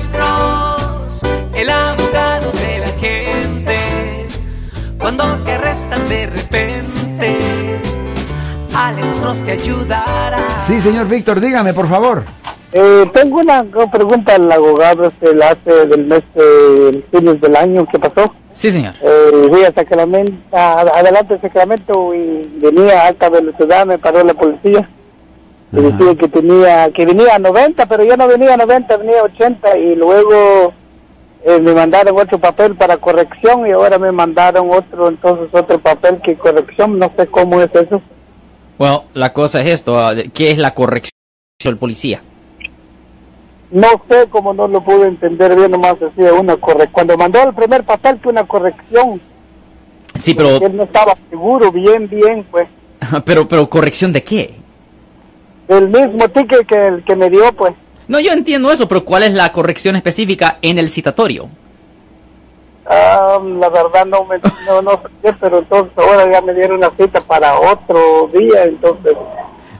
Alex Cross, el abogado de la gente. Cuando te arrestan de repente, Alex Cross te ayudará. Sí, señor Víctor, dígame, por favor. Eh, tengo una pregunta al abogado, este, la hace del mes de fines del año que pasó. Sí, señor. Eh, fui a Sacramento, a- adelante de Sacramento y venía a alta velocidad, me paró la policía. Decía que tenía, que venía a 90, pero yo no venía a 90, venía a 80 y luego eh, me mandaron otro papel para corrección y ahora me mandaron otro, entonces otro papel que corrección, no sé cómo es eso. Bueno, la cosa es esto, ah, ¿qué es la corrección del policía? No sé cómo no lo pude entender bien, nomás decía una corrección. Cuando mandó el primer papel que una corrección, Sí, pero, él no estaba seguro, bien, bien, pues. pero, pero corrección de qué? El mismo ticket que el que me dio, pues. No, yo entiendo eso, pero ¿cuál es la corrección específica en el citatorio? Ah, la verdad no me no, no sé, pero entonces ahora ya me dieron una cita para otro día, entonces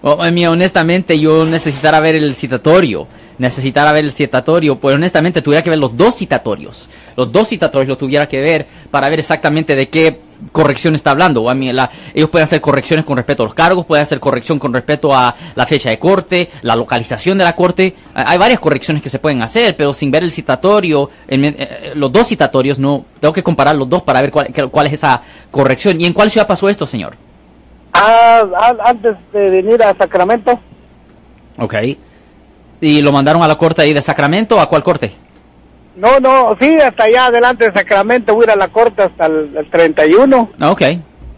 a mí, honestamente, yo necesitara ver el citatorio. Necesitara ver el citatorio. Pues honestamente, tuviera que ver los dos citatorios. Los dos citatorios lo tuviera que ver para ver exactamente de qué corrección está hablando. A la- ellos pueden hacer correcciones con respecto a los cargos, pueden hacer corrección con respecto a la fecha de corte, la localización de la corte. Hay varias correcciones que se pueden hacer, pero sin ver el citatorio, en- eh, los dos citatorios, no. Tengo que comparar los dos para ver cuál, cuál es esa corrección. ¿Y en cuál ciudad pasó esto, señor? Ah, ah, antes de venir a Sacramento, Ok. ¿Y lo mandaron a la corte ahí de Sacramento a cuál corte? no, no, sí, hasta allá adelante de Sacramento, voy a ir a la corte hasta el, el 31 Ah, Ok.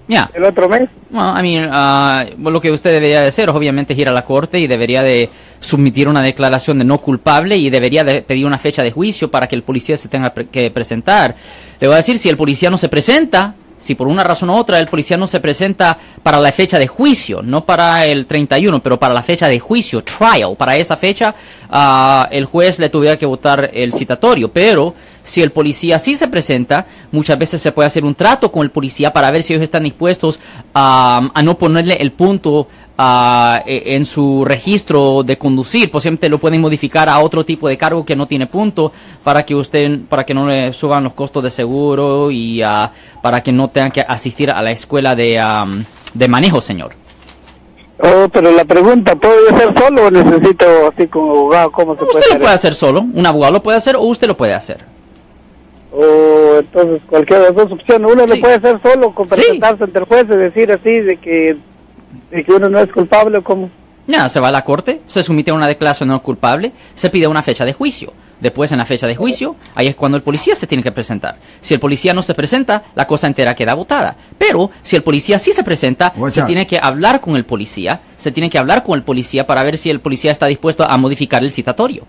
Ya. el otro mes. Bueno, I mean, ah, lo que usted debería de hacer, obviamente, es ir a la corte y debería de submitir una declaración de no culpable y debería de pedir una fecha de juicio para que el policía se tenga pre- que presentar. Le voy a decir, si el policía no se presenta, si por una razón u otra el policía no se presenta para la fecha de juicio, no para el 31, pero para la fecha de juicio, trial, para esa fecha, ah, el juez le tuviera que votar el citatorio. Pero si el policía sí se presenta, muchas veces se puede hacer un trato con el policía para ver si ellos están dispuestos a, a no ponerle el punto ah, e- en su registro de conducir. Posiblemente lo pueden modificar a otro tipo de cargo que no tiene punto para que usted, para que no le suban los costos de seguro y ah, para que no tengan que asistir a la escuela de, am, de manejo, señor. Oh, pero la pregunta, ¿puedo ser solo o necesito así como abogado? ¿Cómo se puede Usted lo hacer? puede hacer solo, un abogado lo puede hacer o usted lo puede hacer. O entonces cualquiera de las dos opciones, uno Sí. lo puede hacer solo, con Sí. presentarse ante el juez y decir así de que, de que uno no es culpable o como... Ya, se va a la corte, se somete una declaración no culpable, se pide una fecha de juicio. Después, en la fecha de juicio, ahí es cuando el policía se tiene que presentar. Si el policía no se presenta, la cosa entera queda votada. Pero, si el policía sí se presenta, se tiene que hablar con el policía, se tiene que hablar con el policía para ver si el policía está dispuesto a modificar el citatorio.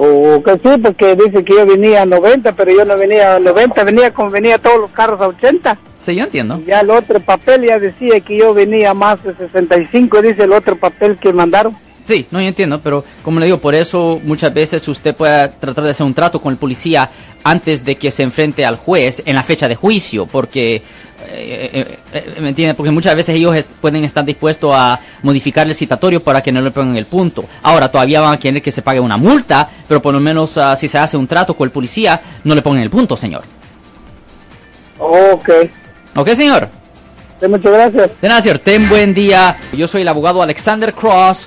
O que sí, porque dice que yo venía a 90, pero yo no venía a 90, venía como venía todos los carros a 80. Sí, yo entiendo. Ya el otro papel ya decía que yo venía más de 65, dice el otro papel que mandaron. Sí, no, yo entiendo, pero como le digo, por eso muchas veces usted puede tratar de hacer un trato con el policía antes de que se enfrente al juez en la fecha de juicio, porque, eh, eh, eh, ¿me entiende? Porque muchas veces ellos pueden estar dispuestos a modificar el citatorio para que no le pongan el punto. Ahora, todavía van a querer que se pague una multa, pero por lo menos ah, si se hace un trato con el policía, no le pongan el punto, señor. Ok, ¿Ok, señor? Sí, muchas gracias. De nada, señor. Ten buen día. Yo soy el abogado Alexander Cross.